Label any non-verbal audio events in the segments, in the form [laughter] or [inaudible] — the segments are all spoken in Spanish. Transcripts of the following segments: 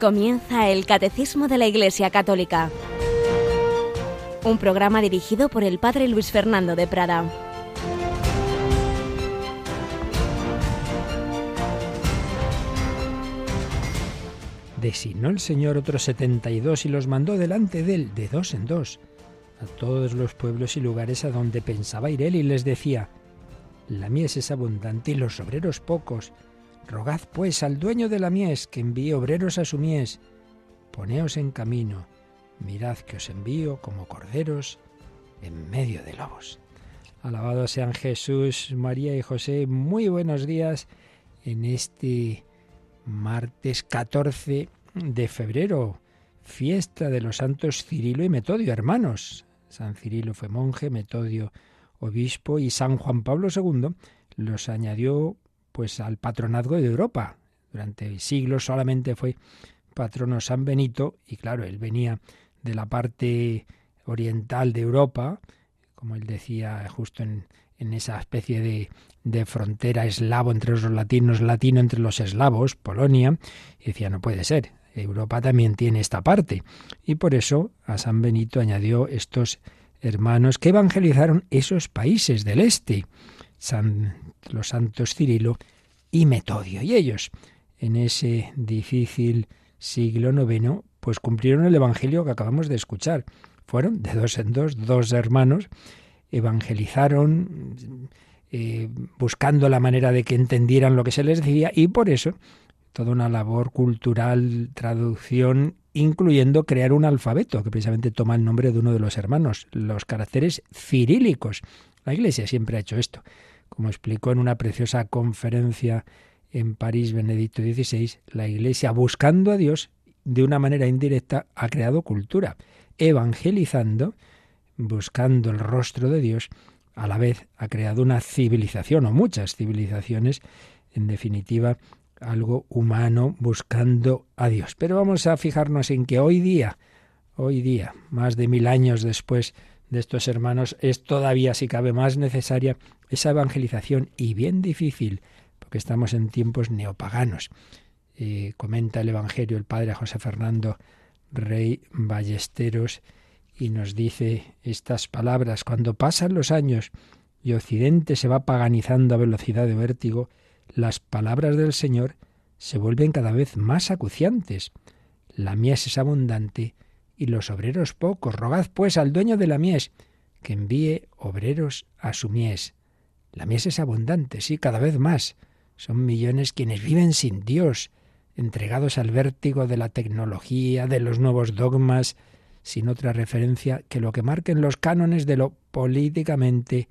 Comienza el Catecismo de la Iglesia Católica, un programa dirigido por el Padre Luis Fernando de Prada. Designó el Señor otros setenta y dos y los mandó delante de él, de dos en dos, a todos los pueblos y lugares a donde pensaba ir él, y les decía, La mies es abundante y los obreros pocos. Rogad pues al dueño de la mies que envíe obreros a su mies. Poneos en camino, mirad que os envío como corderos en medio de lobos. Alabados sean Jesús, María y José. Muy buenos días en este martes 14 de febrero, fiesta de los santos Cirilo y Metodio, hermanos. San Cirilo fue monje, Metodio obispo y San Juan Pablo II los añadió pues al patronazgo de Europa. Durante siglos solamente fue patrono San Benito y claro, él venía de la parte oriental de Europa, como él decía justo en, en esa especie de, de, frontera eslavo entre los latinos, latino entre los eslavos, Polonia, y decía, no puede ser, Europa también tiene esta parte. Y por eso a San Benito añadió estos hermanos que evangelizaron esos países del este, San, los santos Cirilo y Metodio. Y ellos, en ese difícil siglo IX, pues cumplieron el Evangelio que acabamos de escuchar. Fueron de dos en dos, dos hermanos, evangelizaron, eh, buscando la manera de que entendieran lo que se les decía, y por eso toda una labor cultural, traducción, incluyendo crear un alfabeto, que precisamente toma el nombre de uno de los hermanos, los caracteres cirílicos. La Iglesia siempre ha hecho esto. Como explicó en una preciosa conferencia en París Benedicto XVI, la Iglesia, buscando a Dios de una manera indirecta, ha creado cultura, evangelizando, buscando el rostro de Dios, a la vez ha creado una civilización o muchas civilizaciones, en definitiva, algo humano buscando a Dios. Pero vamos a fijarnos en que hoy día, hoy día, más de mil años después de estos hermanos, es todavía, si cabe, más necesaria esa evangelización y bien difícil, porque estamos en tiempos neopaganos. Eh, comenta el Evangelio el padre José Fernando Rey Ballesteros y nos dice estas palabras, cuando pasan los años y Occidente se va paganizando a velocidad de vértigo, las palabras del Señor se vuelven cada vez más acuciantes. La mies es abundante y los obreros pocos. Rogad pues al dueño de la mies que envíe obreros a su mies. La mies es abundante, sí, cada vez más. Son millones quienes viven sin Dios, entregados al vértigo de la tecnología, de los nuevos dogmas, sin otra referencia que lo que marquen los cánones de lo políticamente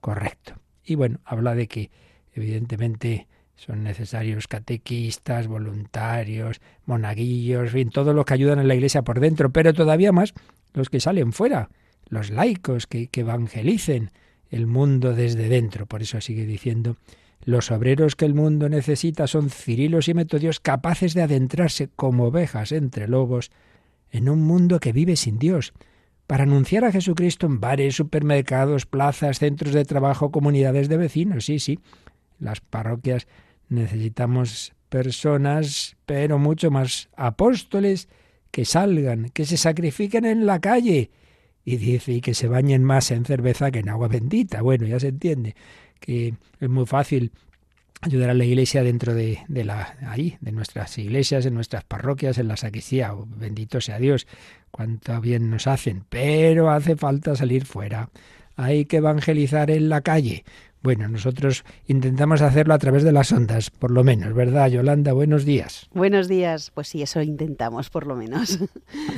correcto. Y bueno, habla de que Evidentemente son necesarios catequistas, voluntarios, monaguillos, en todo lo que ayudan a la Iglesia por dentro, pero todavía más los que salen fuera, los laicos que evangelicen el mundo desde dentro. Por eso sigue diciendo, los obreros que el mundo necesita son cirilos y metodios capaces de adentrarse como ovejas entre lobos en un mundo que vive sin Dios, para anunciar a Jesucristo en bares, supermercados, plazas, centros de trabajo, comunidades de vecinos, sí, sí, las parroquias necesitamos personas, pero mucho más apóstoles que salgan, que se sacrifiquen en la calle. Y dice, y que se bañen más en cerveza que en agua bendita. Bueno, ya se entiende que es muy fácil ayudar a la iglesia dentro de, de la ahí, de nuestras iglesias, en nuestras parroquias, en la sacristía. Oh, bendito sea Dios, cuánto bien nos hacen. Pero hace falta salir fuera. Hay que evangelizar en la calle. Bueno, nosotros intentamos hacerlo a través de las ondas, por lo menos, ¿verdad, Yolanda? Buenos días. Buenos días, pues sí, eso intentamos, por lo menos. [laughs]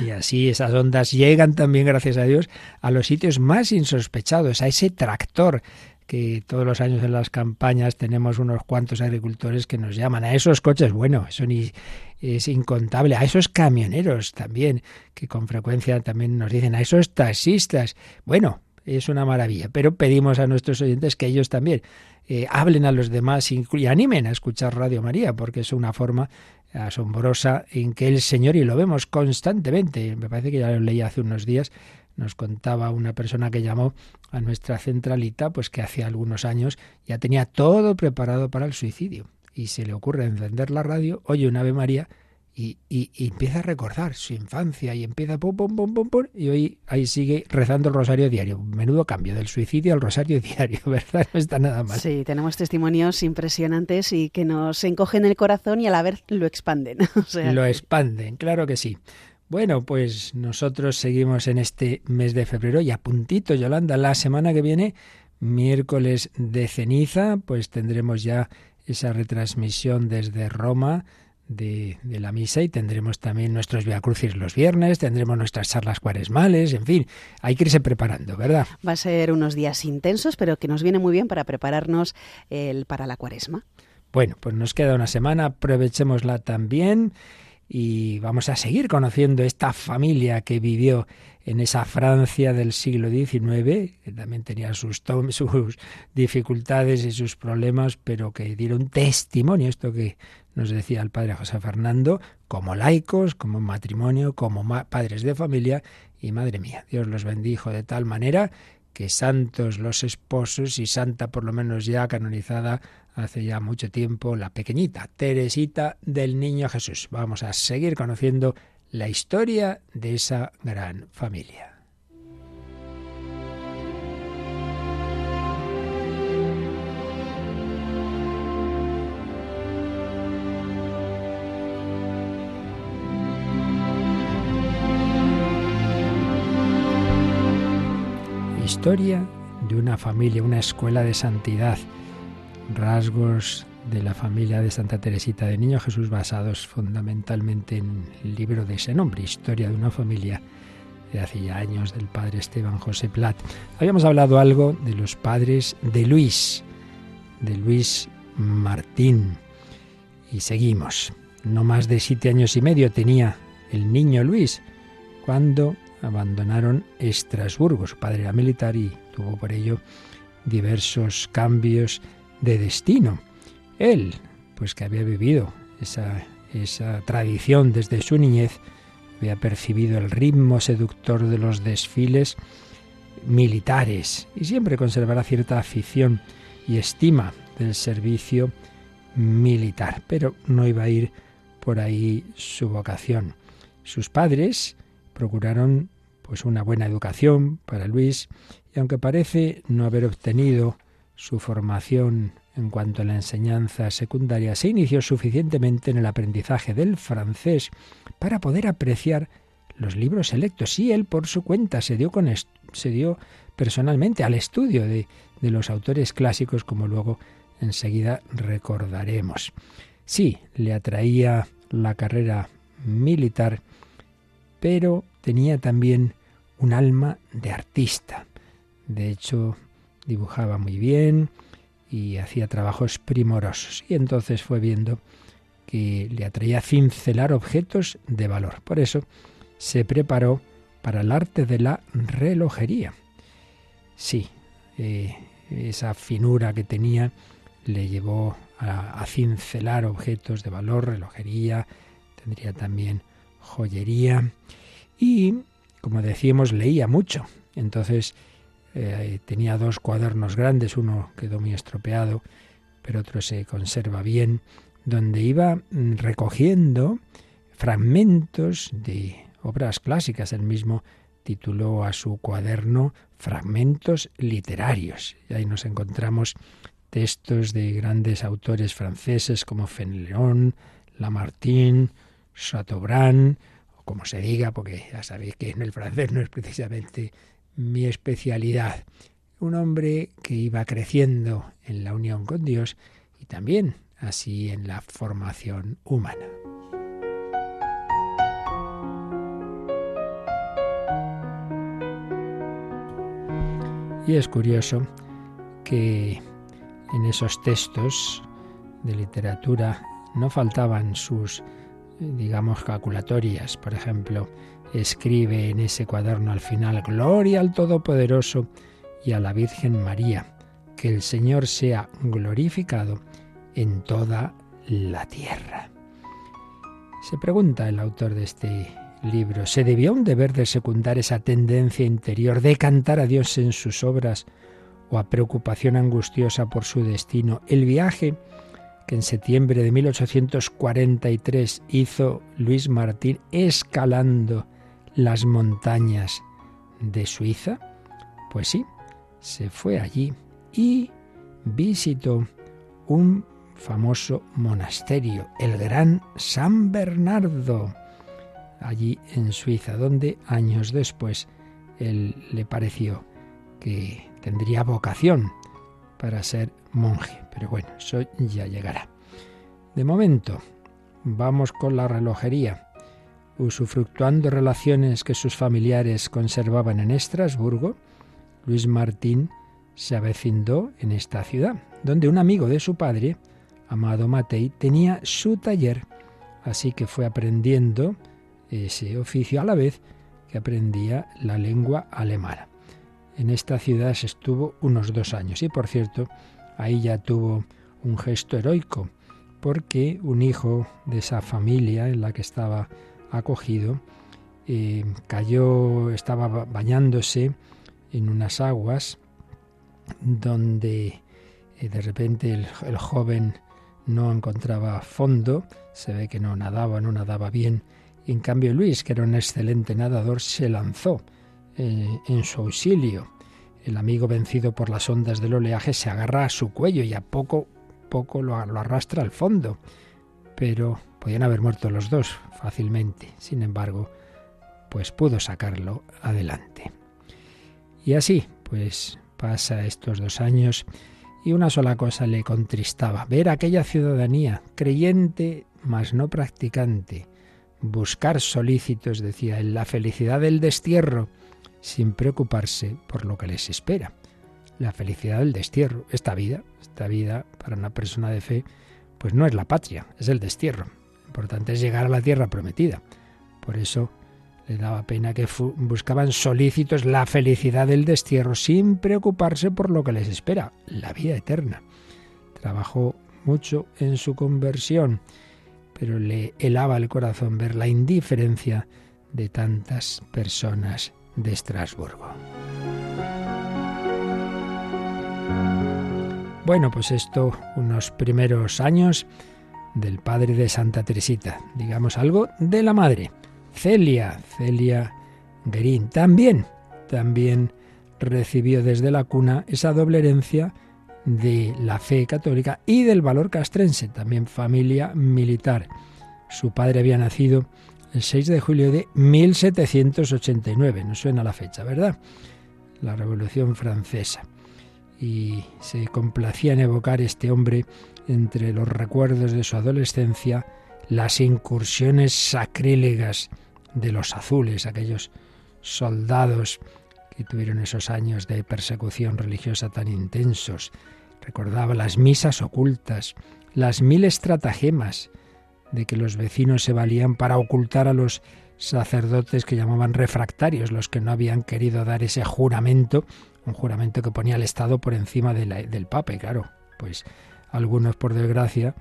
Y así esas ondas llegan también, gracias a Dios, a los sitios más insospechados, a ese tractor que todos los años en las campañas tenemos unos cuantos agricultores que nos llaman, a esos coches, bueno, eso ni es incontable, a esos camioneros también, que con frecuencia también nos dicen, a esos taxistas, bueno, es una maravilla. Pero pedimos a nuestros oyentes que ellos también eh, hablen a los demás y animen a escuchar Radio María, porque es una forma asombrosa en que el Señor, y lo vemos constantemente, me parece que ya lo leí hace unos días, nos contaba una persona que llamó a nuestra centralita, pues que hace algunos años ya tenía todo preparado para el suicidio. Y se le ocurre encender la radio, oye un Ave María y, empieza a recordar su infancia y empieza pum, pum, pum, pum, pum, y hoy ahí sigue rezando el rosario diario. Menudo cambio del suicidio al rosario [laughs] diario, ¿verdad? No está nada mal. Sí, tenemos testimonios impresionantes y que nos encogen el corazón y a la vez lo expanden. [laughs] Lo expanden, claro que sí. Bueno, pues nosotros seguimos en este mes de febrero y a puntito, Yolanda, la semana que viene, miércoles de ceniza, pues tendremos ya esa retransmisión desde Roma de, la misa y tendremos también nuestros Crucis los viernes, tendremos nuestras charlas cuaresmales, en fin, hay que irse preparando, ¿verdad? Va a ser unos días intensos, pero que nos viene muy bien para prepararnos el, para la cuaresma. Bueno, pues nos queda una semana, aprovechémosla también y vamos a seguir conociendo esta familia que vivió en esa Francia del siglo XIX, que también tenía sus, [laughs] sus dificultades y sus problemas, pero que dieron testimonio, esto que nos decía el padre José Fernando, como laicos, como matrimonio, como padres de familia, y madre mía, Dios los bendijo de tal manera que santos los esposos y santa por lo menos ya canonizada hace ya mucho tiempo, la pequeñita Teresita del Niño Jesús. Vamos a seguir conociendo la historia de esa gran familia. Historia de una familia, una escuela de santidad rasgos de la familia de Santa Teresita de Niño Jesús basados fundamentalmente en el libro de ese nombre, Historia de una familia de hace ya años del padre Esteban José Plat. Habíamos hablado algo de los padres de Luis, de Luis Martín, y seguimos. No más de siete años y medio tenía el niño Luis cuando abandonaron Estrasburgo. Su padre era militar y tuvo por ello diversos cambios de destino. Él, pues que había vivido esa, esa tradición desde su niñez, había percibido el ritmo seductor de los desfiles militares y siempre conservará cierta afición y estima del servicio militar, pero no iba a ir por ahí su vocación. Sus padres procuraron pues una buena educación para Luis y aunque parece no haber obtenido su formación en cuanto a la enseñanza secundaria se inició suficientemente en el aprendizaje del francés para poder apreciar los libros selectos. Y él, por su cuenta, se dio, con se dio personalmente al estudio de, de los autores clásicos, como luego enseguida recordaremos. Sí, le atraía la carrera militar, pero tenía también un alma de artista. De hecho, dibujaba muy bien y hacía trabajos primorosos. Y entonces fue viendo que le atraía cincelar objetos de valor. Por eso se preparó para el arte de la relojería. Sí, eh, esa finura que tenía le llevó a, a, cincelar objetos de valor, relojería, tendría también joyería y, como decíamos, leía mucho. Entonces eh, tenía dos cuadernos grandes, uno quedó muy estropeado, pero otro se conserva bien, donde iba mm, recogiendo fragmentos de obras clásicas. Él mismo tituló a su cuaderno Fragmentos literarios. Y ahí nos encontramos textos de grandes autores franceses como Fenelon, Lamartine, Chateaubriand, como se diga, porque ya sabéis que en el francés no es precisamente mi especialidad. Un hombre que iba creciendo en la unión con Dios y también así en la formación humana. Y es curioso que en esos textos de literatura no faltaban sus, digamos, calculatorias. Por ejemplo, escribe en ese cuaderno al final, Gloria al Todopoderoso y a la Virgen María, que el Señor sea glorificado en toda la tierra. Se pregunta el autor de este libro, ¿se debió un deber de secundar esa tendencia interior de cantar a Dios en sus obras o a preocupación angustiosa por su destino? El viaje en septiembre de 1843 hizo Luis Martín escalando las montañas de Suiza? Pues sí, se fue allí y visitó un famoso monasterio, el Gran San Bernardo, allí en Suiza, donde años después él le pareció que tendría vocación para ser monje. Pero bueno, eso ya llegará. De momento, vamos con la relojería. Usufructuando relaciones que sus familiares conservaban en Estrasburgo, Luis Martín se avecindó en esta ciudad, donde un amigo de su padre, Amado Matei, tenía su taller, así que fue aprendiendo ese oficio a la vez que aprendía la lengua alemana. En esta ciudad se estuvo unos dos años y por cierto, ahí ya tuvo un gesto heroico, porque un hijo de esa familia en la que estaba acogido eh, cayó, estaba bañándose en unas aguas donde eh, de repente el, joven no encontraba fondo, se ve que no nadaba, no nadaba bien, en cambio Luis, que era un excelente nadador, se lanzó eh, en su auxilio. El amigo vencido por las ondas del oleaje se agarra a su cuello y a poco, poco lo, arrastra al fondo. Pero podían haber muerto los dos fácilmente. Sin embargo, pues pudo sacarlo adelante. Y así, pues pasa estos dos años y una sola cosa le contristaba, ver aquella ciudadanía creyente mas no practicante, buscar solícitos, decía él, la felicidad del destierro, sin preocuparse por lo que les espera. La felicidad del destierro, esta vida, esta vida para una persona de fe, pues no es la patria, es el destierro. Lo importante es llegar a la tierra prometida. Por eso le daba pena que buscaban solícitos la felicidad del destierro sin preocuparse por lo que les espera, la vida eterna. Trabajó mucho en su conversión, pero le helaba el corazón ver la indiferencia de tantas personas de Estrasburgo. Bueno, pues esto, unos primeros años del padre de Santa Teresita, digamos algo de la madre. Celia, Celia Guerín, también, también recibió desde la cuna esa doble herencia de la fe católica y del valor castrense, también familia militar. Su padre había nacido el 6 de julio de 1789, no suena la fecha, ¿verdad? La Revolución Francesa. Y se complacía en evocar este hombre entre los recuerdos de su adolescencia, las incursiones sacrílegas de los azules, aquellos soldados que tuvieron esos años de persecución religiosa tan intensos. Recordaba las misas ocultas, las mil estratagemas de que los vecinos se valían para ocultar a los sacerdotes que llamaban refractarios, los que no habían querido dar ese juramento, un juramento que ponía al Estado por encima del Papa, y claro, pues algunos por desgracia,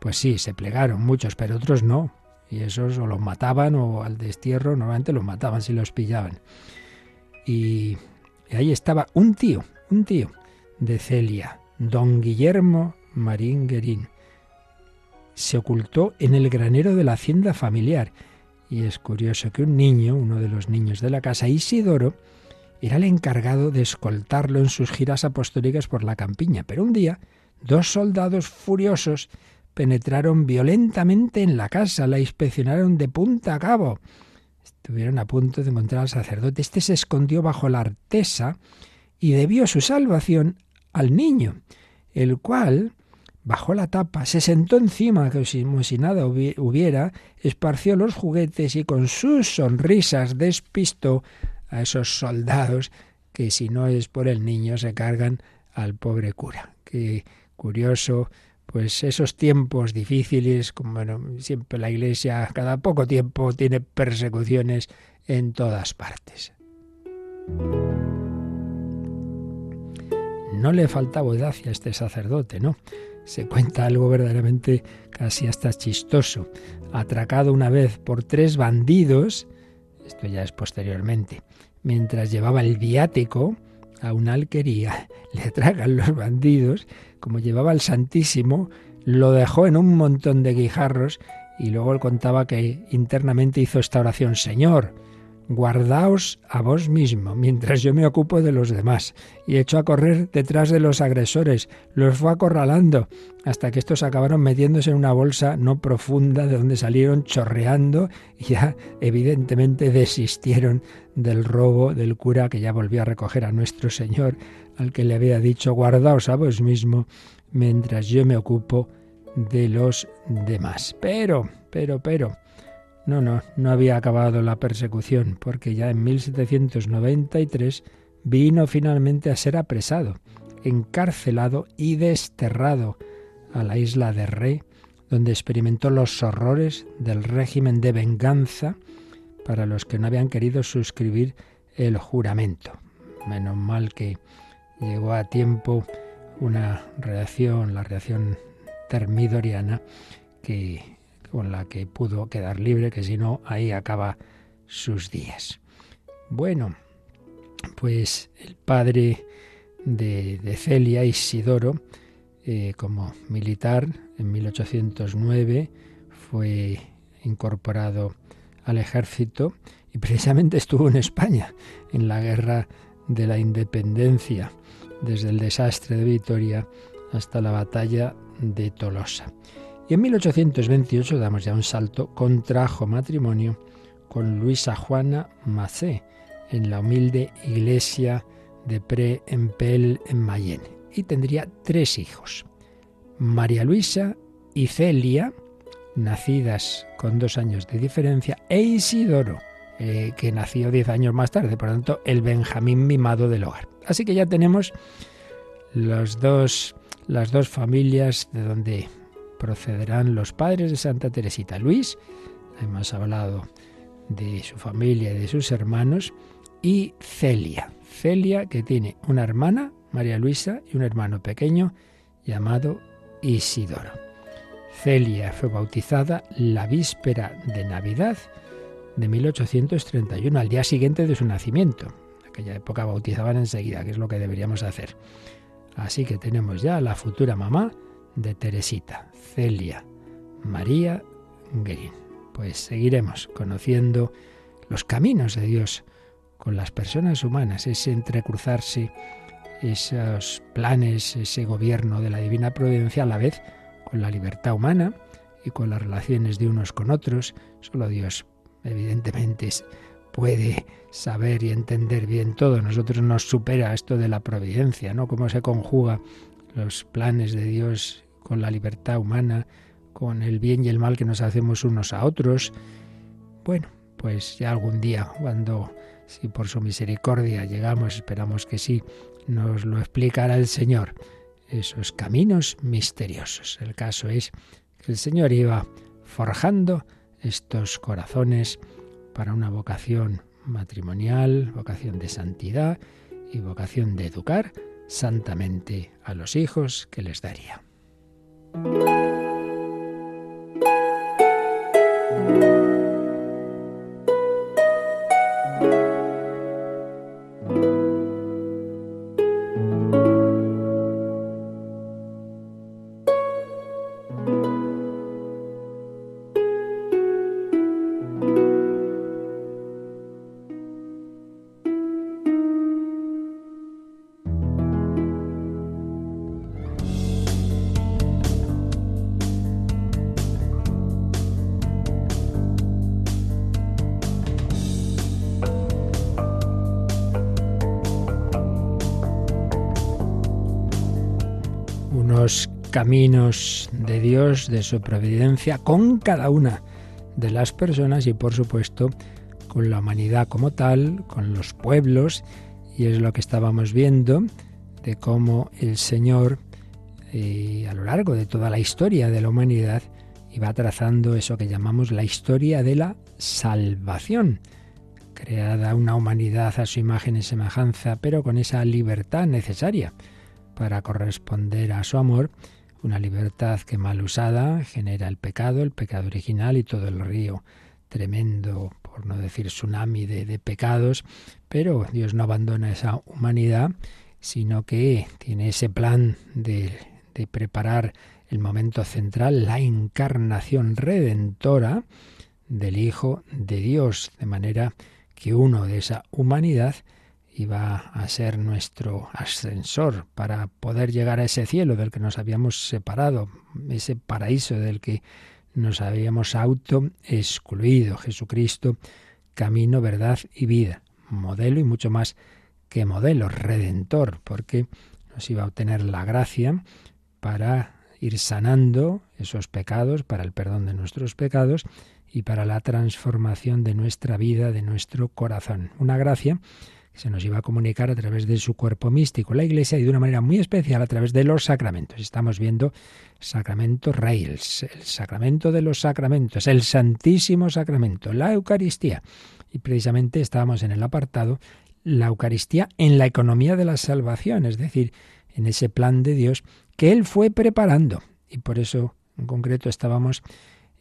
pues sí, se plegaron, muchos, pero otros no, y esos o los mataban o al destierro, normalmente los mataban si los pillaban. Y, ahí estaba un tío, un tío de Celia, don Guillermo Marín Guerín. Se ocultó en el granero de la hacienda familiar. Y es curioso que un niño, uno de los niños de la casa, Isidoro, era el encargado de escoltarlo en sus giras apostólicas por la campiña. Pero un día, dos soldados furiosos penetraron violentamente en la casa, la inspeccionaron de punta a cabo. Estuvieron a punto de encontrar al sacerdote. Este se escondió bajo la artesa y debió su salvación al niño, el cual bajó la tapa, se sentó encima como si nada hubiera, esparció los juguetes y con sus sonrisas despistó a esos soldados que si no es por el niño se cargan al pobre cura. Qué curioso pues esos tiempos difíciles, como siempre la Iglesia cada poco tiempo tiene persecuciones en todas partes. No le faltaba audacia a este sacerdote, ¿no? Se cuenta algo verdaderamente casi hasta chistoso. Atracado una vez por tres bandidos, esto ya es posteriormente, mientras llevaba el viático a una alquería, [laughs] le atragan los bandidos como llevaba al Santísimo, lo dejó en un montón de guijarros y luego él contaba que internamente hizo esta oración, Señor, guardaos a vos mismo, mientras yo me ocupo de los demás. Y echó a correr detrás de los agresores, los fue acorralando, hasta que estos acabaron metiéndose en una bolsa no profunda de donde salieron chorreando y ya evidentemente desistieron del robo del cura que ya volvió a recoger a nuestro Señor, al que le había dicho, guardaos a vos mismo, mientras yo me ocupo de los demás. Pero, pero, pero, no, no, no había acabado la persecución, porque ya en 1793 vino finalmente a ser apresado, encarcelado y desterrado a la isla de Ré, donde experimentó los horrores del régimen de venganza para los que no habían querido suscribir el juramento. Menos mal que llegó a tiempo una reacción, la reacción termidoriana que, con la que pudo quedar libre, que si no, ahí acaba sus días. Bueno, pues el padre de, Celia, Isidoro, eh, como militar, en 1809 fue incorporado al ejército y precisamente estuvo en España en la guerra de la independencia, desde el desastre de Vitoria hasta la batalla de Tolosa. Y en 1828 damos ya un salto, contrajo matrimonio con Luisa Juana Macé en la humilde iglesia de Pré en Pel en Mayenne y tendría tres hijos. María Luisa y Celia, nacidas con dos años de diferencia, e Isidoro, eh, que nació diez años más tarde, por lo tanto, el Benjamín mimado del hogar. Así que ya tenemos los dos las dos familias de donde procederán los padres de Santa Teresita. Luis, hemos hablado de su familia y de sus hermanos, y Celia. Celia que tiene una hermana, María Luisa, y un hermano pequeño llamado Isidoro. Celia fue bautizada la víspera de Navidad de 1831, al día siguiente de su nacimiento. En aquella época bautizaban enseguida, que es lo que deberíamos hacer. Así que tenemos ya la futura mamá de Teresita, Celia María Green. Pues seguiremos conociendo los caminos de Dios con las personas humanas, ese entrecruzarse, esos planes, ese gobierno de la divina providencia a la vez con la libertad humana y con las relaciones de unos con otros. Solo Dios, evidentemente, puede saber y entender bien todo. Nosotros nos supera esto de la providencia, ¿no? Cómo se conjuga los planes de Dios con la libertad humana, con el bien y el mal que nos hacemos unos a otros. Bueno, pues ya algún día, cuando, si por su misericordia llegamos, esperamos que sí, nos lo explicará el Señor, esos caminos misteriosos. El caso es que el Señor iba forjando estos corazones para una vocación matrimonial, vocación de santidad y vocación de educar santamente a los hijos que les daría. Música caminos de Dios, de su providencia, con cada una de las personas y por supuesto con la humanidad como tal, con los pueblos, y es lo que estábamos viendo de cómo el Señor eh, a lo largo de toda la historia de la humanidad iba trazando eso que llamamos la historia de la salvación, creada una humanidad a su imagen y semejanza, pero con esa libertad necesaria para corresponder a su amor una libertad que mal usada genera el pecado, el pecado original y todo el río tremendo, por no decir tsunami de, pecados, pero Dios no abandona esa humanidad, sino que tiene ese plan de, de preparar el momento central, la encarnación redentora del Hijo de Dios, de manera que uno de esa humanidad iba a ser nuestro ascensor para poder llegar a ese cielo del que nos habíamos separado, ese paraíso del que nos habíamos auto excluido. Jesucristo, camino, verdad y vida, modelo y mucho más que modelo, redentor, porque nos iba a obtener la gracia para ir sanando esos pecados, para el perdón de nuestros pecados y para la transformación de nuestra vida, de nuestro corazón. Una gracia se nos iba a comunicar a través de su cuerpo místico, la Iglesia, y de una manera muy especial a través de los sacramentos. Estamos viendo sacramento Rails, el sacramento de los sacramentos, el Santísimo Sacramento, la Eucaristía. Y precisamente estábamos en el apartado la Eucaristía en la economía de la salvación, es decir, en ese plan de Dios que Él fue preparando. Y por eso, en concreto, estábamos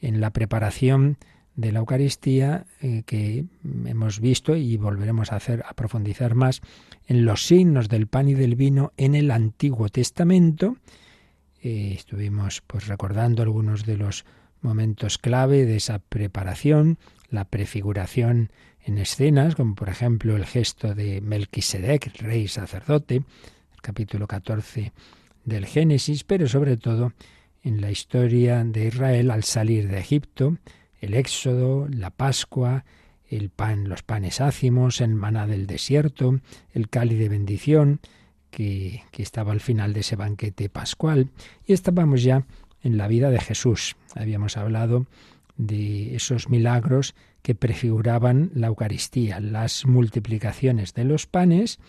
en la preparación de la Eucaristía eh, que hemos visto y volveremos a hacer a profundizar más en los signos del pan y del vino en el Antiguo Testamento. Eh, estuvimos pues recordando algunos de los momentos clave de esa preparación, la prefiguración en escenas, como por ejemplo el gesto de Melquisedec, rey sacerdote, el capítulo 14 del Génesis, pero sobre todo en la historia de Israel al salir de Egipto, el Éxodo, la Pascua, el pan, los panes ácimos, el maná del desierto, el cáliz de bendición, que, que estaba al final de ese banquete pascual, y estábamos ya en la vida de Jesús. Habíamos hablado de esos milagros que prefiguraban la Eucaristía, las multiplicaciones de los panes.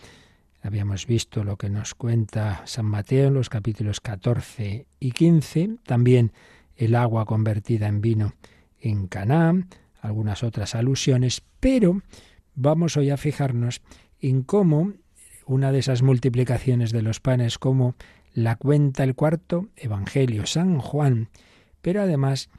Habíamos visto lo que nos cuenta San Mateo en los capítulos 14 y 15, también el agua convertida en vino en Caná, algunas otras alusiones, pero vamos hoy a fijarnos en cómo una de esas multiplicaciones de los panes, como la cuenta el cuarto Evangelio San Juan, pero además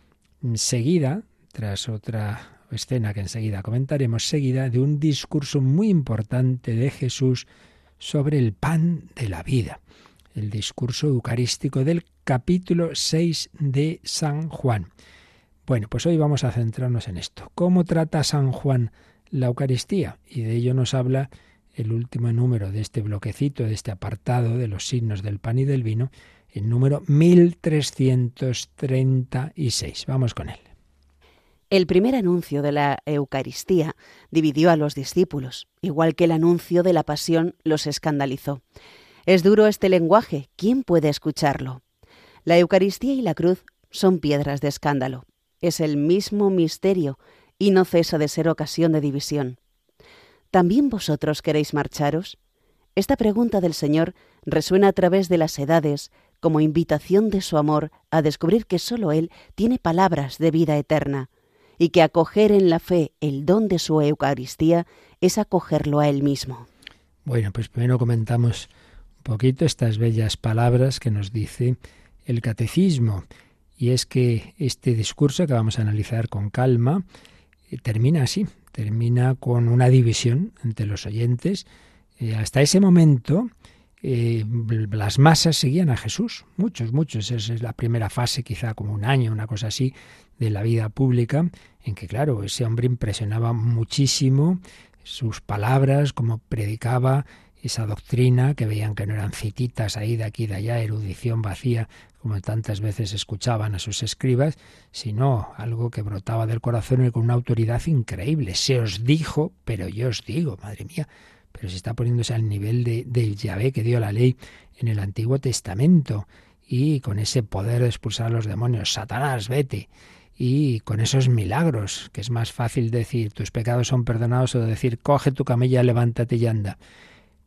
seguida, tras otra escena que enseguida comentaremos, seguida de un discurso muy importante de Jesús sobre el pan de la vida, el discurso eucarístico del capítulo 6 de San Juan. Bueno, pues hoy vamos a centrarnos en esto. ¿Cómo trata San Juan la Eucaristía? Y de ello nos habla el último número de este bloquecito, de este apartado de los signos del pan y del vino, el número 1336. Vamos con él. El primer anuncio de la Eucaristía dividió a los discípulos, igual que el anuncio de la Pasión los escandalizó. Es duro este lenguaje, ¿quién puede escucharlo? La Eucaristía y la cruz son piedras de escándalo. Es el mismo misterio y no cesa de ser ocasión de división. ¿También vosotros queréis marcharos? Esta pregunta del Señor resuena a través de las edades como invitación de su amor a descubrir que sólo Él tiene palabras de vida eterna y que acoger en la fe el don de su Eucaristía es acogerlo a Él mismo. Bueno, pues primero comentamos un poquito estas bellas palabras que nos dice el catecismo, y es que este discurso que vamos a analizar con calma eh, termina así, termina con una división entre los oyentes. Eh, hasta ese momento eh, las masas seguían a Jesús, muchos, muchos. Esa es la primera fase, quizá como un año, una cosa así, de la vida pública, en que, claro, ese hombre impresionaba muchísimo sus palabras, como predicaba esa doctrina, que veían que no eran cititas ahí de aquí de allá, erudición vacía, como tantas veces escuchaban a sus escribas, sino algo que brotaba del corazón y con una autoridad increíble. Se os dijo, pero yo os digo, madre mía, pero se está poniéndose al nivel de, del Yahvé que dio la ley en el Antiguo Testamento y con ese poder de expulsar a los demonios, Satanás, vete. Y con esos milagros, que es más fácil decir tus pecados son perdonados o decir coge tu camilla, levántate y anda.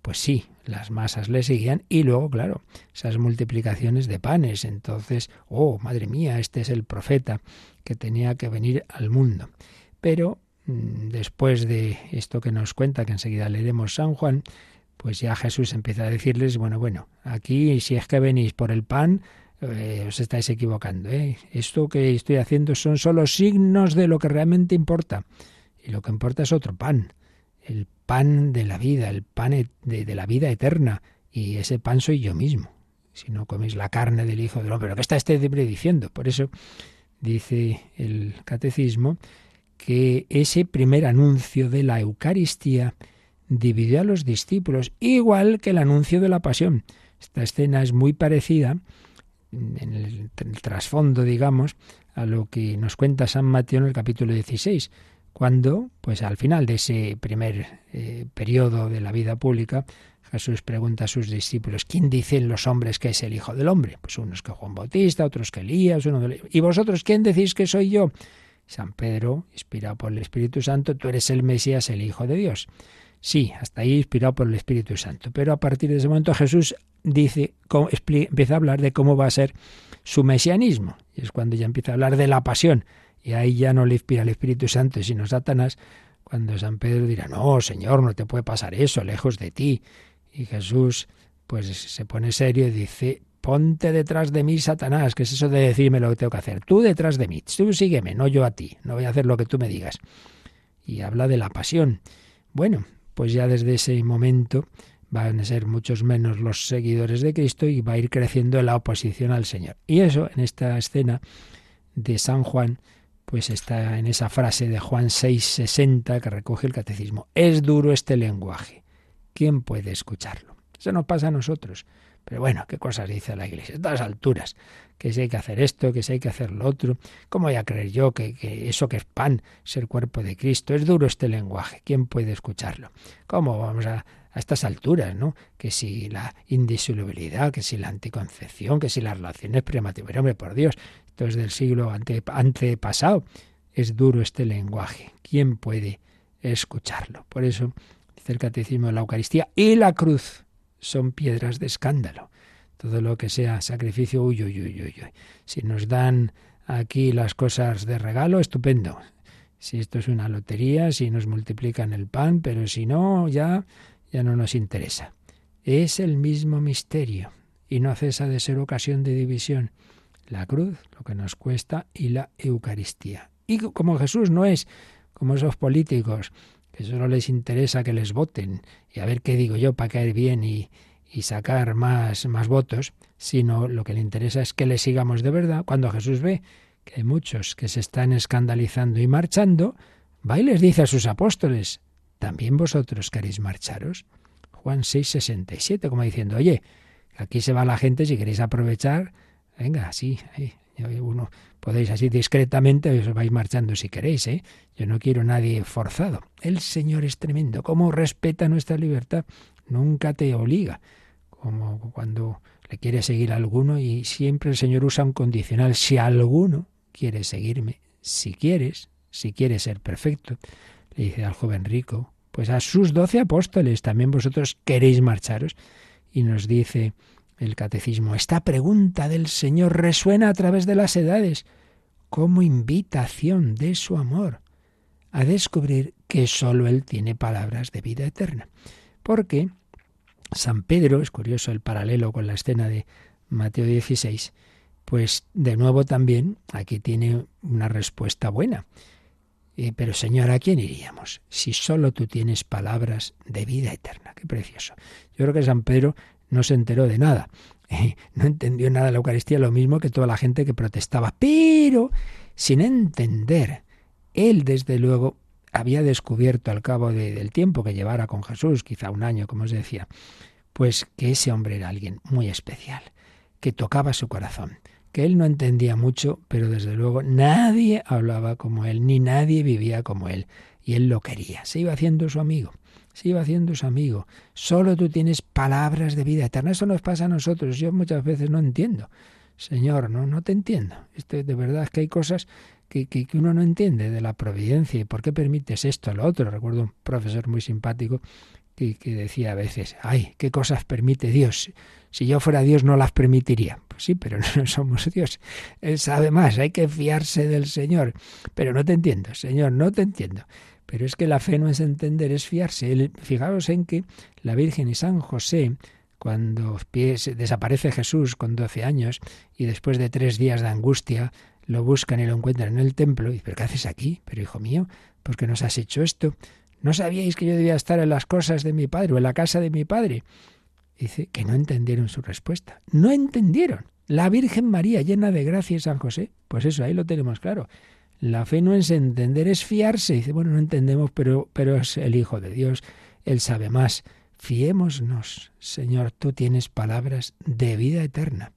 Pues sí, las masas le seguían y luego, claro, esas multiplicaciones de panes. Entonces, oh, madre mía, este es el profeta que tenía que venir al mundo. Pero Mm, después de esto que nos cuenta, que enseguida leeremos San Juan, pues ya Jesús empieza a decirles, bueno, bueno, aquí si es que venís por el pan, eh, os estáis equivocando. ¿eh? Esto que estoy haciendo son solo signos de lo que realmente importa. Y lo que importa es otro pan, el pan de la vida, el pan de, de la vida eterna. Y ese pan soy yo mismo. si no coméis la carne del Hijo del Hombre. ¿Pero qué está este diciendo? Por eso dice el catecismo que ese primer anuncio de la Eucaristía dividió a los discípulos, igual que el anuncio de la pasión. Esta escena es muy parecida en el, trasfondo, digamos, a lo que nos cuenta San Mateo en el capítulo 16, cuando, pues al final de ese primer eh, periodo de la vida pública, Jesús pregunta a sus discípulos, ¿quién dicen los hombres que es el Hijo del Hombre? Pues unos que Juan Bautista, otros que Elías, uno de... ¿Y vosotros quién decís que soy yo? San Pedro, inspirado por el Espíritu Santo, tú eres el Mesías, el Hijo de Dios. Sí, hasta ahí inspirado por el Espíritu Santo. Pero a partir de ese momento Jesús dice, empieza a hablar de cómo va a ser su mesianismo. Y es cuando ya empieza a hablar de la pasión. Y ahí ya no le inspira el Espíritu Santo, sino Satanás, cuando San Pedro dirá, no, Señor, no te puede pasar eso, lejos de ti. Y Jesús pues se pone serio y dice, ponte detrás de mí, Satanás, que es eso de decirme lo que tengo que hacer. Tú detrás de mí, tú sígueme, no yo a ti, no voy a hacer lo que tú me digas. Y habla de la pasión. Bueno, pues ya desde ese momento van a ser muchos menos los seguidores de Cristo y va a ir creciendo la oposición al Señor. Y eso en esta escena de San Juan, pues está en esa frase de Juan 6:60 que recoge el catecismo. Es duro este lenguaje ¿quién puede escucharlo? Eso nos pasa a nosotros. Pero bueno, ¿qué cosas dice la Iglesia? Todas alturas, que si hay que hacer esto, que si hay que hacer lo otro. ¿Cómo voy a creer yo que, que eso que es pan, ser cuerpo de Cristo? Es duro este lenguaje. ¿Quién puede escucharlo? ¿Cómo vamos a, a estas alturas, ¿no? Que si la indisolubilidad, que si la anticoncepción, que si las relaciones premativas. Hombre, por Dios, esto es del siglo ante, antepasado. Es duro este lenguaje. ¿Quién puede escucharlo? Por eso dice el catecismo de la Eucaristía, y la cruz son piedras de escándalo. Todo lo que sea sacrificio, uy, uy, uy, uy, uy. Si nos dan aquí las cosas de regalo, estupendo. Si esto es una lotería, si nos multiplican el pan, pero si no, ya, ya no nos interesa. Es el mismo misterio y no cesa de ser ocasión de división. La cruz, lo que nos cuesta, y la Eucaristía. Y como Jesús no es como esos políticos que solo les interesa que les voten y a ver qué digo yo para caer bien y, y sacar más, más votos, sino lo que le interesa es que le sigamos de verdad. Cuando Jesús ve que hay muchos que se están escandalizando y marchando, va y les dice a sus apóstoles, ¿también vosotros queréis marcharos? Juan 6, 67, como diciendo, oye, aquí se va la gente, si queréis aprovechar, venga, sí, ahí, uno podéis así discretamente, os vais marchando si queréis, ¿eh? Yo no quiero nadie forzado. El Señor es tremendo, cómo respeta nuestra libertad, nunca te obliga, como cuando le quiere seguir a alguno y siempre el Señor usa un condicional, si alguno quiere seguirme, si quieres, si quieres ser perfecto, le dice al joven rico, pues a sus doce apóstoles, también vosotros queréis marcharos, y nos dice el catecismo. Esta pregunta del Señor resuena a través de las edades como invitación de su amor a descubrir que sólo Él tiene palabras de vida eterna. Porque San Pedro, es curioso el paralelo con la escena de Mateo 16, pues de nuevo también aquí tiene una respuesta buena. Eh, pero Señor, ¿a quién iríamos? Si sólo tú tienes palabras de vida eterna. Qué precioso. Yo creo que San Pedro no se enteró de nada. [laughs] no entendió nada de la Eucaristía, lo mismo que toda la gente que protestaba. Pero, sin entender, él desde luego había descubierto al cabo del tiempo que llevara con Jesús, quizá un año, como os decía, pues que ese hombre era alguien muy especial, que tocaba su corazón, que él no entendía mucho, pero desde luego nadie hablaba como él, ni nadie vivía como él, y él lo quería, se iba haciendo su amigo se iba haciendo su amigo. Solo tú tienes palabras de vida eterna. Eso nos pasa a nosotros. Yo muchas veces no entiendo. Señor, no, no te entiendo. Este, de verdad que hay cosas que, que, uno no entiende de la providencia y por qué permites esto o lo otro. Recuerdo un profesor muy simpático que, que decía a veces, ay, qué cosas permite Dios. Si yo fuera Dios no las permitiría. Pues sí, pero [laughs] no somos Dios. Él sabe más, hay que fiarse del Señor. Pero no te entiendo, Señor, no te entiendo. Pero es que la fe no es entender, es fiarse. fijaos en que la Virgen y San José, cuando desaparece Jesús con 12 años y después de tres días de angustia lo buscan y lo encuentran en el templo, y ¿pero qué haces aquí? Pero hijo mío, ¿por qué nos has hecho esto? ¿No sabíais que yo debía estar en las cosas de mi padre o en la casa de mi padre? Dice que no entendieron su respuesta. No entendieron. La Virgen María llena de gracia y San José. Pues eso, ahí lo tenemos claro. La fe no es entender, es fiarse. Dice, bueno, no entendemos, pero, pero es el Hijo de Dios. Él sabe más. Fiémonos, Señor, tú tienes palabras de vida eterna.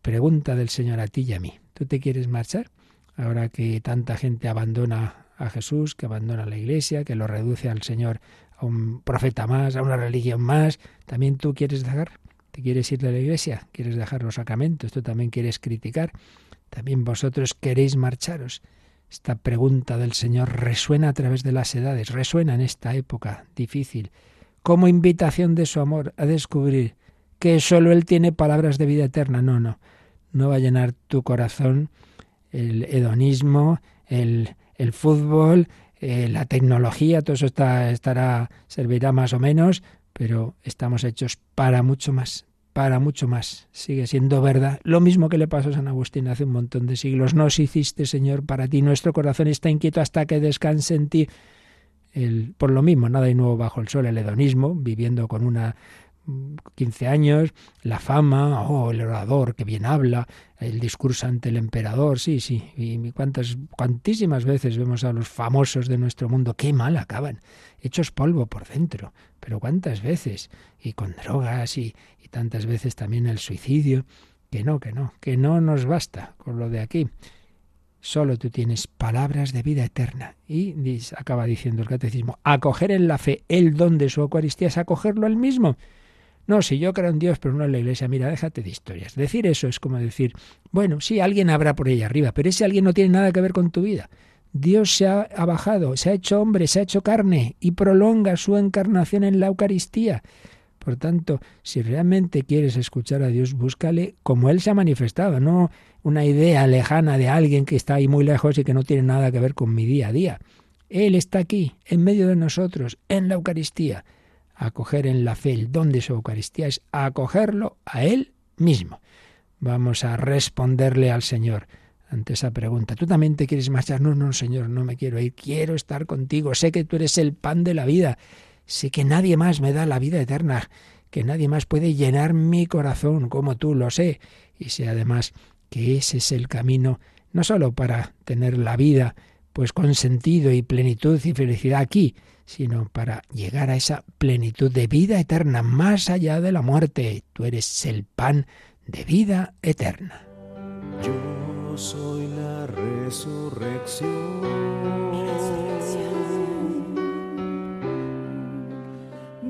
Pregunta del Señor a ti y a mí. ¿Tú te quieres marchar? Ahora que tanta gente abandona a Jesús, que abandona la iglesia, que lo reduce al Señor a un profeta más, a una religión más, ¿también tú quieres dejar? ¿Te quieres ir de la iglesia? ¿Quieres dejar los sacramentos? ¿Tú también quieres criticar? ¿También vosotros queréis marcharos? Esta pregunta del Señor resuena a través de las edades, resuena en esta época difícil, como invitación de su amor a descubrir que solo Él tiene palabras de vida eterna. No, no, no va a llenar tu corazón el hedonismo, el, el fútbol, eh, la tecnología, todo eso está, estará, servirá más o menos, pero estamos hechos para mucho más, para mucho más. Sigue siendo verdad. Lo mismo que le pasó a San Agustín hace un montón de siglos. Nos hiciste, Señor, para ti. Nuestro corazón está inquieto hasta que descanse en ti. El, por lo mismo, nada de nuevo bajo el sol, el hedonismo, viviendo con una 15 años, la fama, oh, el orador que bien habla, el discurso ante el emperador, sí, sí, y cuántas, cuantísimas veces vemos a los famosos de nuestro mundo, qué mal acaban, hechos polvo por dentro, pero cuántas veces, y con drogas, y, y tantas veces también el suicidio, que no, que no, que no nos basta con lo de aquí. Solo tú tienes palabras de vida eterna. Y acaba diciendo el catecismo, acoger en la fe el don de su Eucaristía es acogerlo al mismo. No, si yo creo en Dios, pero no en la iglesia, mira, déjate de historias. Decir eso es como decir, bueno, sí, alguien habrá por ahí arriba, pero ese alguien no tiene nada que ver con tu vida. Dios se ha, ha bajado, se ha hecho hombre, se ha hecho carne y prolonga su encarnación en la Eucaristía. Por tanto, si realmente quieres escuchar a Dios, búscale como Él se ha manifestado, no una idea lejana de alguien que está ahí muy lejos y que no tiene nada que ver con mi día a día. Él está aquí, en medio de nosotros, en la Eucaristía acoger en la fe el don de su Eucaristía es acogerlo a Él mismo. Vamos a responderle al Señor ante esa pregunta. ¿Tú también te quieres marchar? No, no, Señor, no me quiero ir. Quiero estar contigo. Sé que tú eres el pan de la vida. Sé que nadie más me da la vida eterna, que nadie más puede llenar mi corazón como tú lo sé. Y sé además que ese es el camino no solo para tener la vida pues con sentido y plenitud y felicidad aquí, sino para llegar a esa plenitud de vida eterna más allá de la muerte. Tú eres el pan de vida eterna. Yo soy la resurrección.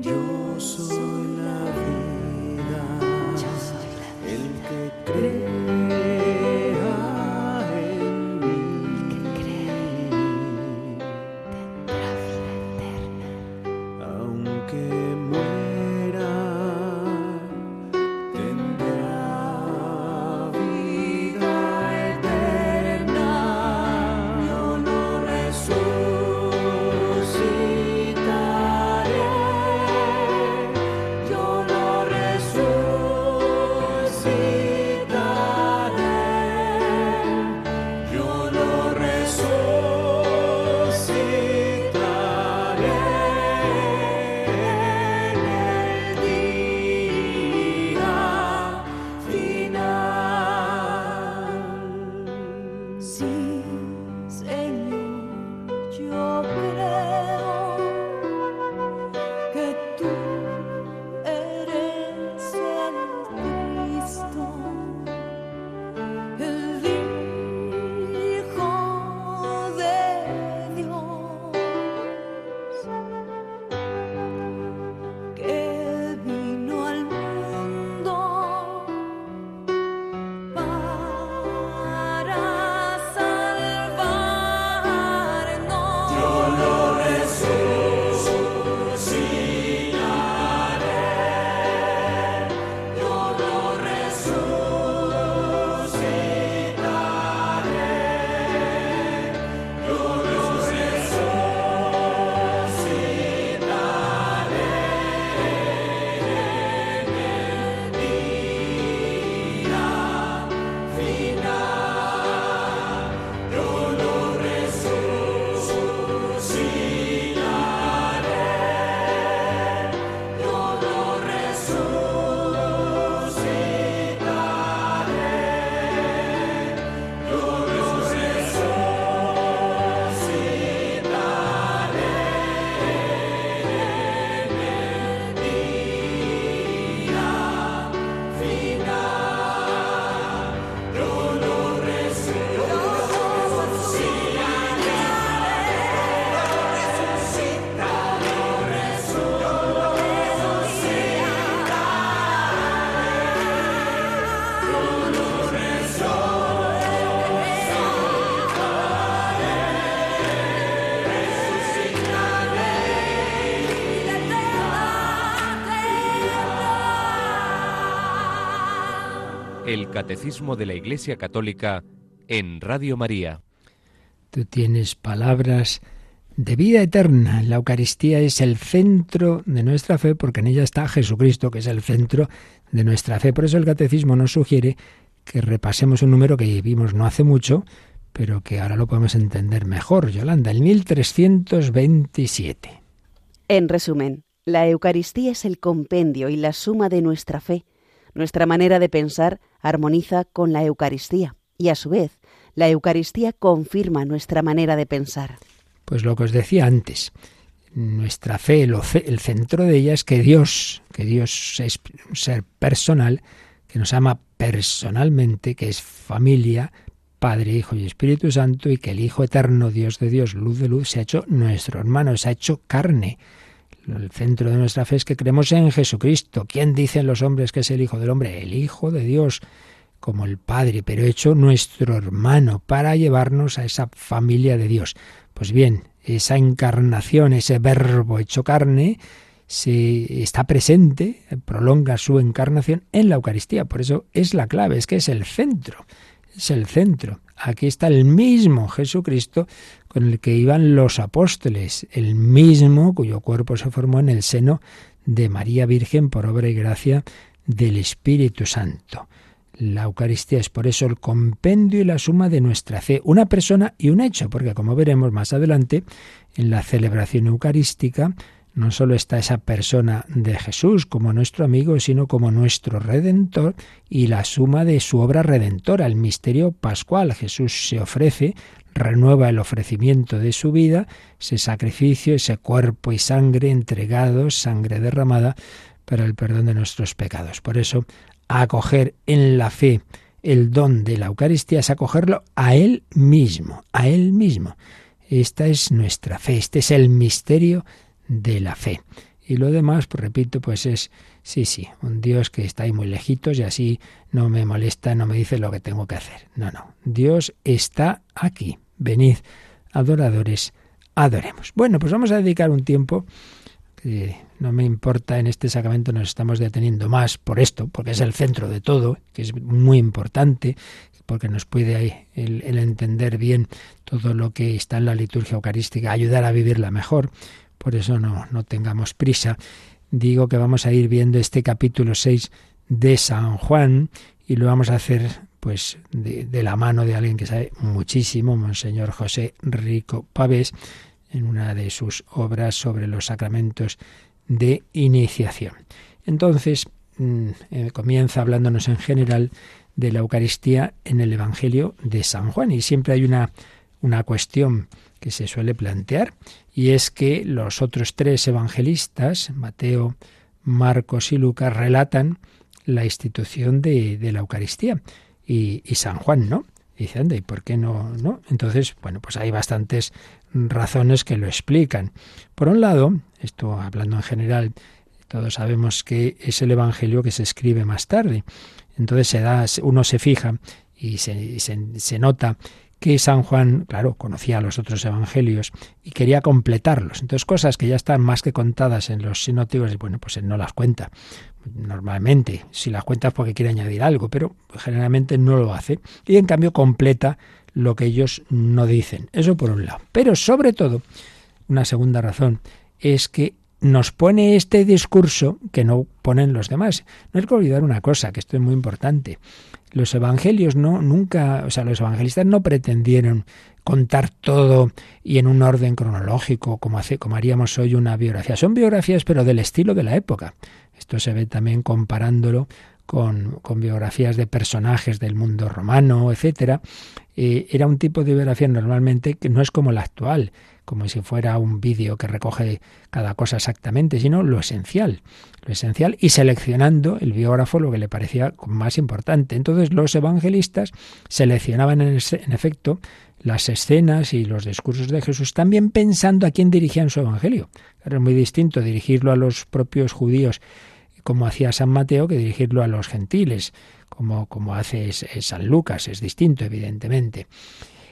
Yo soy El Catecismo de la Iglesia Católica en Radio María. Tú tienes palabras de vida eterna. La Eucaristía es el centro de nuestra fe porque en ella está Jesucristo, que es el centro de nuestra fe. Por eso el Catecismo nos sugiere que repasemos un número que vimos no hace mucho, pero que ahora lo podemos entender mejor. Yolanda, el 1327. En resumen, la Eucaristía es el compendio y la suma de nuestra fe. Nuestra manera de pensar armoniza con la Eucaristía y a su vez la Eucaristía confirma nuestra manera de pensar. Pues lo que os decía antes, nuestra fe, el centro de ella es que Dios, que Dios es un ser personal, que nos ama personalmente, que es familia, Padre, Hijo y Espíritu Santo, y que el Hijo eterno, Dios de Dios, luz de luz, se ha hecho nuestro hermano, se ha hecho carne. El centro de nuestra fe es que creemos en Jesucristo. ¿Quién dicen los hombres que es el Hijo del Hombre? El Hijo de Dios, como el Padre, pero hecho nuestro hermano, para llevarnos a esa familia de Dios. Pues bien, esa encarnación, ese verbo hecho carne, se está presente, prolonga su encarnación en la Eucaristía. Por eso es la clave, es que es el centro, es el centro. Aquí está el mismo Jesucristo con el que iban los apóstoles, el mismo cuyo cuerpo se formó en el seno de María Virgen por obra y gracia del Espíritu Santo. La Eucaristía es por eso el compendio y la suma de nuestra fe, una persona y un hecho, porque como veremos más adelante, en la celebración eucarística no solo está esa persona de Jesús como nuestro amigo, sino como nuestro redentor y la suma de su obra redentora, el misterio pascual. Jesús se ofrece, renueva el ofrecimiento de su vida, ese sacrificio, ese cuerpo y sangre entregados, sangre derramada para el perdón de nuestros pecados. Por eso acoger en la fe el don de la Eucaristía es acogerlo a Él mismo, a Él mismo. Esta es nuestra fe, este es el misterio de la fe. Y lo demás, pues repito, pues es, sí, sí, un Dios que está ahí muy lejitos y así no me molesta, no me dice lo que tengo que hacer. No, no, Dios está aquí. Venid, adoradores, adoremos. Bueno, pues vamos a dedicar un tiempo no me importa, en este sacramento nos estamos deteniendo más por esto, porque es el centro de todo, que es muy importante, porque nos puede el, el entender bien todo lo que está en la liturgia eucarística, ayudar a vivirla mejor. Por eso no, no tengamos prisa. Digo que vamos a ir viendo este capítulo 6 de San Juan y lo vamos a hacer pues de, la mano de alguien que sabe muchísimo, Monseñor José Rico Pavés, en una de sus obras sobre los sacramentos de iniciación. Entonces, mm, eh, comienza hablándonos en general de la Eucaristía en el Evangelio de San Juan. Y siempre hay una, una cuestión que se suele plantear, y es que los otros tres evangelistas, Mateo, Marcos y Lucas, relatan la institución de, de la Eucaristía. Y, y, San Juan no. Dice, ¿y por qué no, no? Entonces, bueno, pues hay bastantes razones que lo explican. Por un lado, esto hablando en general, todos sabemos que es el Evangelio que se escribe más tarde. Entonces se da, uno se fija y se, se nota que San Juan, claro, conocía los otros evangelios y quería completarlos. Entonces, cosas que ya están más que contadas en los sinópticos, bueno, pues él no las cuenta. Normalmente, si las cuentas porque quiere añadir algo, pero generalmente no lo hace. Y en cambio completa lo que ellos no dicen. Eso por un lado. Pero sobre todo, una segunda razón es que nos pone este discurso que no ponen los demás. No hay que olvidar una cosa, que esto es muy importante. Los evangelios no nunca, o sea, los evangelistas no pretendieron contar todo y en un orden cronológico como hace como haríamos hoy una biografía. Son biografías pero del estilo de la época. Esto se ve también comparándolo con, con, biografías de personajes del mundo romano, etcétera, eh, era un tipo de biografía normalmente que no es como la actual, como si fuera un vídeo que recoge cada cosa exactamente, sino lo esencial, lo esencial y seleccionando el biógrafo lo que le parecía más importante. Entonces los evangelistas seleccionaban en, efecto las escenas y los discursos de Jesús, también pensando a quién dirigían su evangelio. Era muy distinto dirigirlo a los propios judíos como hacía San Mateo que dirigirlo a los gentiles, como, como hace San Lucas, es distinto, evidentemente.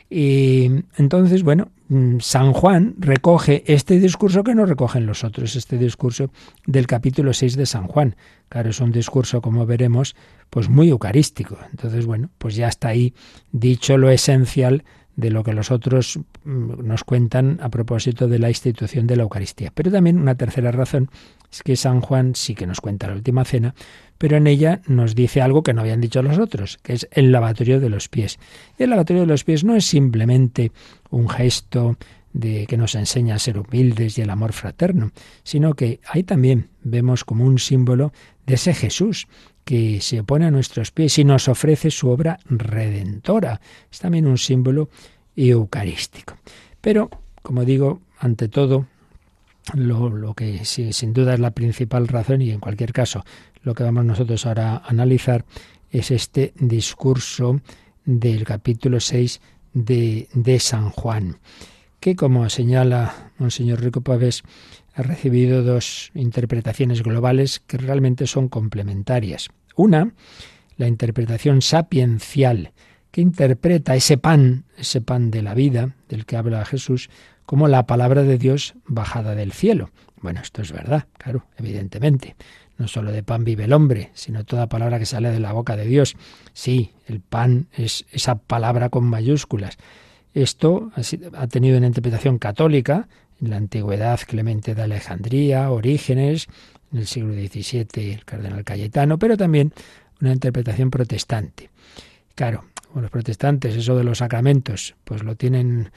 Y entonces, bueno, mm, San Juan recoge este discurso que no recogen los otros, este discurso del capítulo 6 de San Juan. Claro, es un discurso, como veremos, pues muy eucarístico. Entonces, bueno, pues ya está ahí dicho lo esencial de lo que los otros mm, nos cuentan a propósito de la institución de la Eucaristía. Pero también una tercera razón es que San Juan sí que nos cuenta la última cena, pero en ella nos dice algo que no habían dicho los otros, que es el lavatorio de los pies. Y el lavatorio de los pies no es simplemente un gesto de que nos enseña a ser humildes y el amor fraterno, sino que ahí también vemos como un símbolo de ese Jesús que se opone a nuestros pies y nos ofrece su obra redentora. Es también un símbolo eucarístico. Pero, como digo, ante todo, lo, que sin duda es la principal razón y en cualquier caso lo que vamos nosotros ahora a analizar es este discurso del capítulo 6 de, de San Juan, que como señala Monseñor Rico Pávez, ha recibido dos interpretaciones globales que realmente son complementarias. Una, la interpretación sapiencial, que interpreta ese pan, ese pan de la vida del que habla Jesús, como la palabra de Dios bajada del cielo. Bueno, esto es verdad, claro, evidentemente. No solo de pan vive el hombre, sino toda palabra que sale de la boca de Dios. Sí, el pan es esa palabra con mayúsculas. Esto ha tenido una interpretación católica en la antigüedad Clemente de Alejandría, Orígenes, en el siglo XVII el cardenal Cayetano, pero también una interpretación protestante. Claro, los protestantes, eso de los sacramentos, pues lo tienen,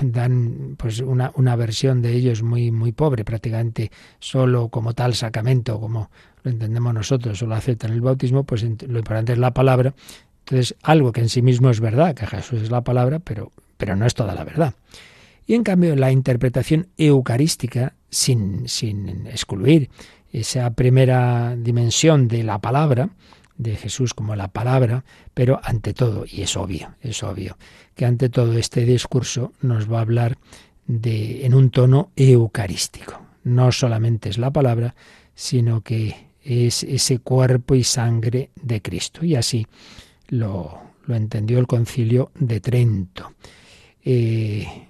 dan pues una, una versión de ellos muy, muy pobre, prácticamente solo como tal sacramento, como lo entendemos nosotros, solo aceptan el bautismo, pues lo importante es la palabra. Entonces, algo que en sí mismo es verdad, que Jesús es la palabra, pero, pero no es toda la verdad. Y en cambio, la interpretación eucarística, sin, sin excluir esa primera dimensión de la palabra, de Jesús como la palabra, pero ante todo, y es obvio, es obvio, que ante todo este discurso nos va a hablar de, en un tono eucarístico. No solamente es la palabra, sino que es ese cuerpo y sangre de Cristo. Y así lo, lo entendió el concilio de Trento. Eh,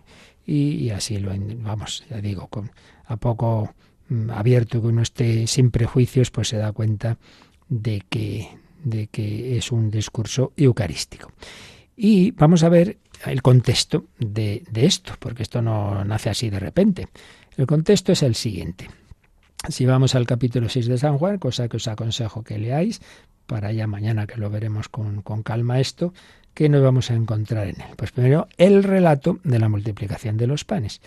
y, así lo, vamos, ya digo, con, a poco mm, abierto que uno esté sin prejuicios, pues se da cuenta de que, de que es un discurso eucarístico. Y vamos a ver el contexto de, de, esto, porque esto no nace así de repente. El contexto es el siguiente. Si vamos al capítulo 6 de San Juan, cosa que os aconsejo que leáis, para ya mañana que lo veremos con, con calma esto, ¿qué nos vamos a encontrar en él? Pues primero el relato de la multiplicación de los panes,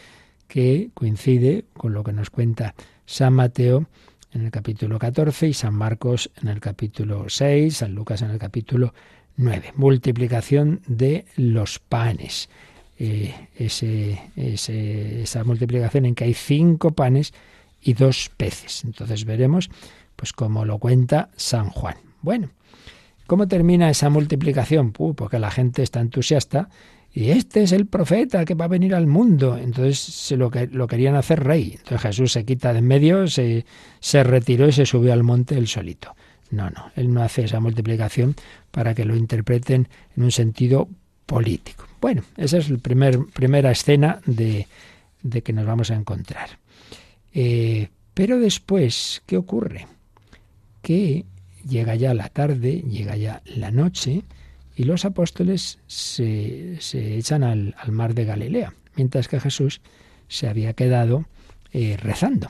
que coincide con lo que nos cuenta San Mateo en el capítulo 14 y San Marcos en el capítulo 6, San Lucas en el capítulo 9. Multiplicación de los panes. Eh, ese, esa multiplicación en que hay cinco panes y dos peces. Entonces veremos pues cómo lo cuenta San Juan. Bueno, ¿cómo termina esa multiplicación? porque la gente está entusiasta y este es el profeta que va a venir al mundo. Entonces lo, que, lo querían hacer rey. Entonces Jesús se quita de en medio, se, se retiró y se subió al monte él solito. No, no, él no hace esa multiplicación para que lo interpreten en un sentido político. Bueno, esa es la primer, primera escena de, de, que nos vamos a encontrar. Eh, pero después, ¿qué ocurre? Que llega ya la tarde, llega ya la noche, y los apóstoles se, se echan al, mar de Galilea, mientras que Jesús se había quedado eh, rezando.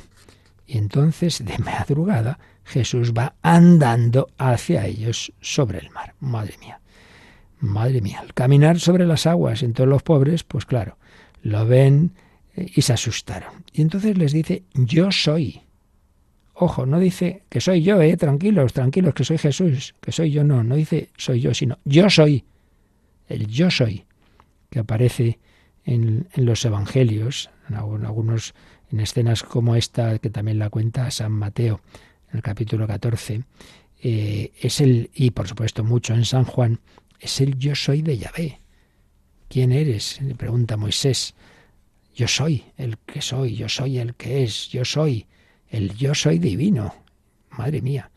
Y entonces, de madrugada, Jesús va andando hacia ellos sobre el mar. Madre mía, madre mía, al caminar sobre las aguas, todos los pobres, pues claro, lo ven eh, y se asustaron. Y entonces les dice, yo soy. Ojo, no dice que soy yo, eh, tranquilos, tranquilos, que soy Jesús, que soy yo, no, no dice soy yo, sino yo soy. El yo soy, que aparece en, los evangelios, en algunos, en escenas como esta, que también la cuenta San Mateo, en el capítulo 14, eh, es el, y por supuesto mucho en San Juan, es el yo soy de Yahvé. ¿Quién eres? Le pregunta Moisés. Yo soy el que soy, yo soy el que es, yo soy el yo soy divino. Madre mía.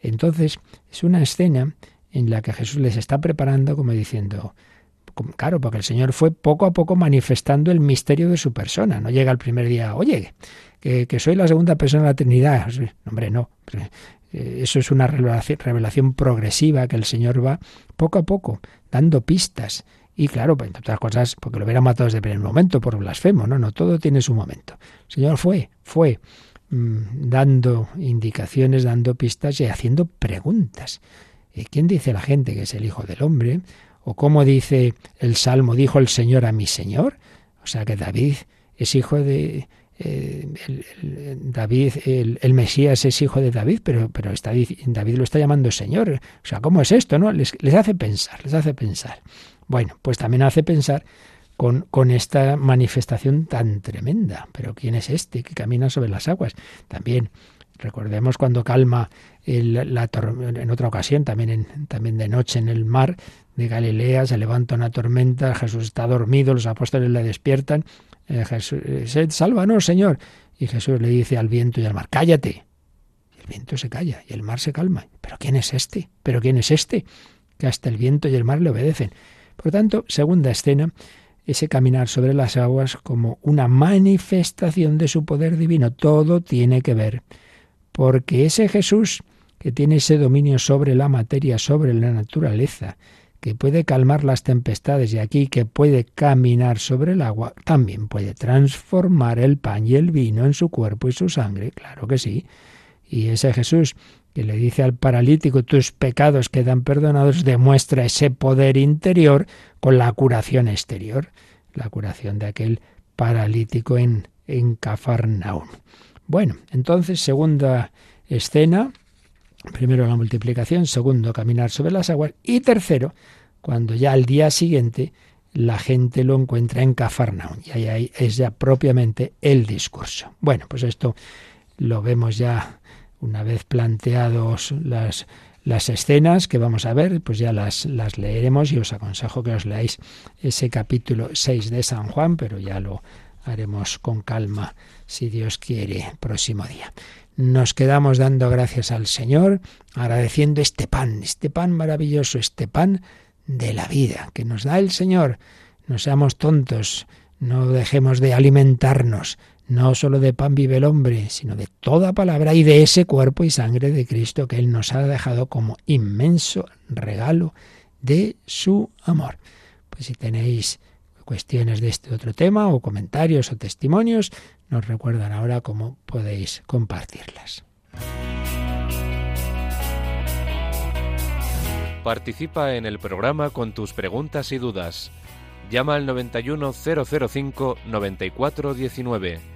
Entonces, es una escena en la que Jesús les está preparando como diciendo, Claro, porque el Señor fue poco a poco manifestando el misterio de su persona. No llega el primer día, oye, que, que soy la segunda persona de la Trinidad. Hombre, no. Eh, eso es una revelación, progresiva que el Señor va poco a poco dando pistas. Y claro, pues, entre otras cosas, porque lo hubiera matado desde el primer momento por blasfemo, no, no, todo tiene su momento. El Señor fue, fue dando indicaciones, dando pistas y haciendo preguntas. ¿Quién dice la gente que es el Hijo del Hombre? ¿O cómo dice el Salmo, dijo el Señor a mi Señor? O sea que David es hijo de... Eh, David, el, Mesías es hijo de David, pero, pero está, David lo está llamando Señor. O sea, ¿cómo es esto? no les hace pensar, les hace pensar. Bueno, pues también hace pensar con, con, esta manifestación tan tremenda. Pero ¿quién es este que camina sobre las aguas? También recordemos cuando calma la en otra ocasión, también, en, también de noche en el mar de Galilea, se levanta una tormenta, Jesús está dormido, los apóstoles le despiertan, eh, Jesús, eh, sálvanos, Señor. Y Jesús le dice al viento y al mar, cállate. El viento se calla y el mar se calma. ¿Pero quién es este? ¿Pero quién es este? Que hasta el viento y el mar le obedecen. Por tanto, segunda escena, ese caminar sobre las aguas como una manifestación de su poder divino. Todo tiene que ver. Porque ese Jesús que tiene ese dominio sobre la materia, sobre la naturaleza, que puede calmar las tempestades y aquí que puede caminar sobre el agua, también puede transformar el pan y el vino en su cuerpo y su sangre, claro que sí. Y ese Jesús que le dice al paralítico tus pecados quedan perdonados, demuestra ese poder interior con la curación exterior, la curación de aquel paralítico en, en Cafarnaún. Bueno, entonces, segunda escena, primero la multiplicación, segundo caminar sobre las aguas y tercero, cuando ya al día siguiente la gente lo encuentra en Cafarnaún y ahí es ya propiamente el discurso. Bueno, pues esto lo vemos ya una vez planteados las, las escenas que vamos a ver, pues ya las, las leeremos y os aconsejo que os leáis ese capítulo 6 de San Juan, pero ya lo haremos con calma si Dios quiere próximo día nos quedamos dando gracias al Señor, agradeciendo este pan, este pan maravilloso, este pan de la vida que nos da el Señor. No seamos tontos, no dejemos de alimentarnos, no solo de pan vive el hombre, sino de toda palabra y de ese cuerpo y sangre de Cristo que Él nos ha dejado como inmenso regalo de su amor. Pues si tenéis cuestiones de este otro tema o comentarios o testimonios, nos recuerdan ahora cómo podéis compartirlas. Participa en el programa con tus preguntas y dudas. Llama al 91005 9419.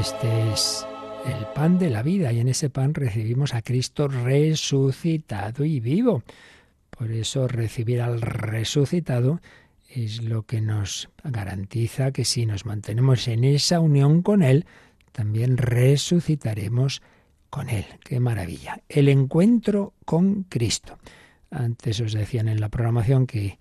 Este es el pan de la vida y en ese pan recibimos a Cristo resucitado y vivo. Por eso recibir al resucitado es lo que nos garantiza que si nos mantenemos en esa unión con Él, también resucitaremos con Él. Qué maravilla. El encuentro con Cristo. Antes os decían en la programación que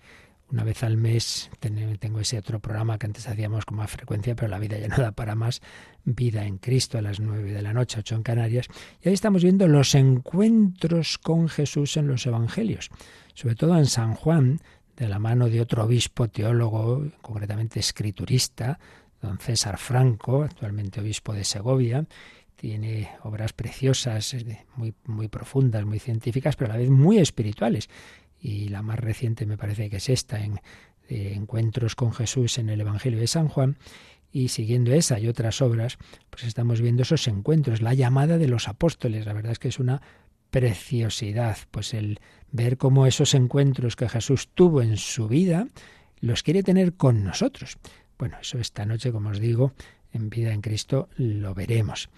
una vez al mes tengo ese otro programa que antes hacíamos con más frecuencia, pero la vida ya no da para más. Vida en Cristo a las nueve de la noche, ocho en Canarias. Y ahí estamos viendo los encuentros con Jesús en los Evangelios. Sobre todo en San Juan, de la mano de otro obispo teólogo, concretamente escriturista, don César Franco, actualmente obispo de Segovia. Tiene obras preciosas, muy, muy profundas, muy científicas, pero a la vez muy espirituales y la más reciente me parece que es esta, en Encuentros con Jesús en el Evangelio de San Juan, y siguiendo esa y otras obras, pues estamos viendo esos encuentros, la llamada de los apóstoles, la verdad es que es una preciosidad, pues el ver cómo esos encuentros que Jesús tuvo en su vida, los quiere tener con nosotros. Bueno, eso esta noche, como os digo, en vida en Cristo lo veremos.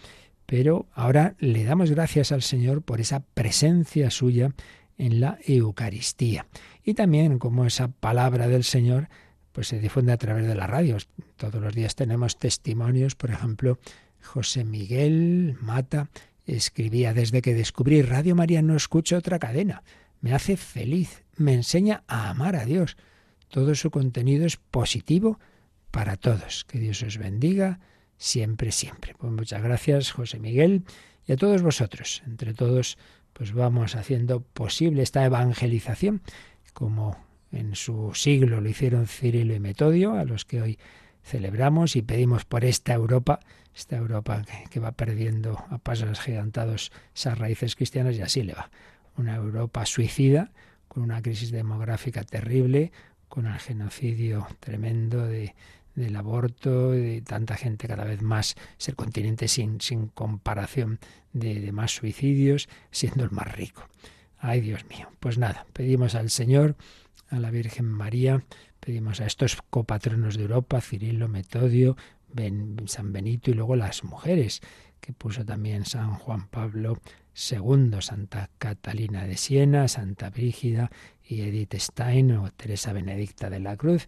Pero ahora le damos gracias al Señor por esa presencia suya en la Eucaristía. Y también como esa palabra del Señor pues se difunde a través de las radios. Todos los días tenemos testimonios, por ejemplo, José Miguel Mata escribía desde que descubrí Radio María no escucho otra cadena. Me hace feliz, me enseña a amar a Dios. Todo su contenido es positivo para todos. Que Dios os bendiga siempre, siempre. Pues muchas gracias, José Miguel, y a todos vosotros. Entre todos pues vamos haciendo posible esta evangelización, como en su siglo lo hicieron Cirilo y Metodio, a los que hoy celebramos y pedimos por esta Europa, esta Europa que, va perdiendo a pasos gigantados esas raíces cristianas y así le va. Una Europa suicida, con una crisis demográfica terrible, con el genocidio tremendo de, del aborto, de tanta gente cada vez más, es el continente sin, sin comparación de, de más suicidios, siendo el más rico. Ay, Dios mío. Pues nada, pedimos al Señor, a la Virgen María, pedimos a estos copatronos de Europa, Cirilo, Metodio, San Benito y luego las mujeres, que puso también San Juan Pablo II, Santa Catalina de Siena, Santa Brígida y Edith Stein o Teresa Benedicta de la Cruz,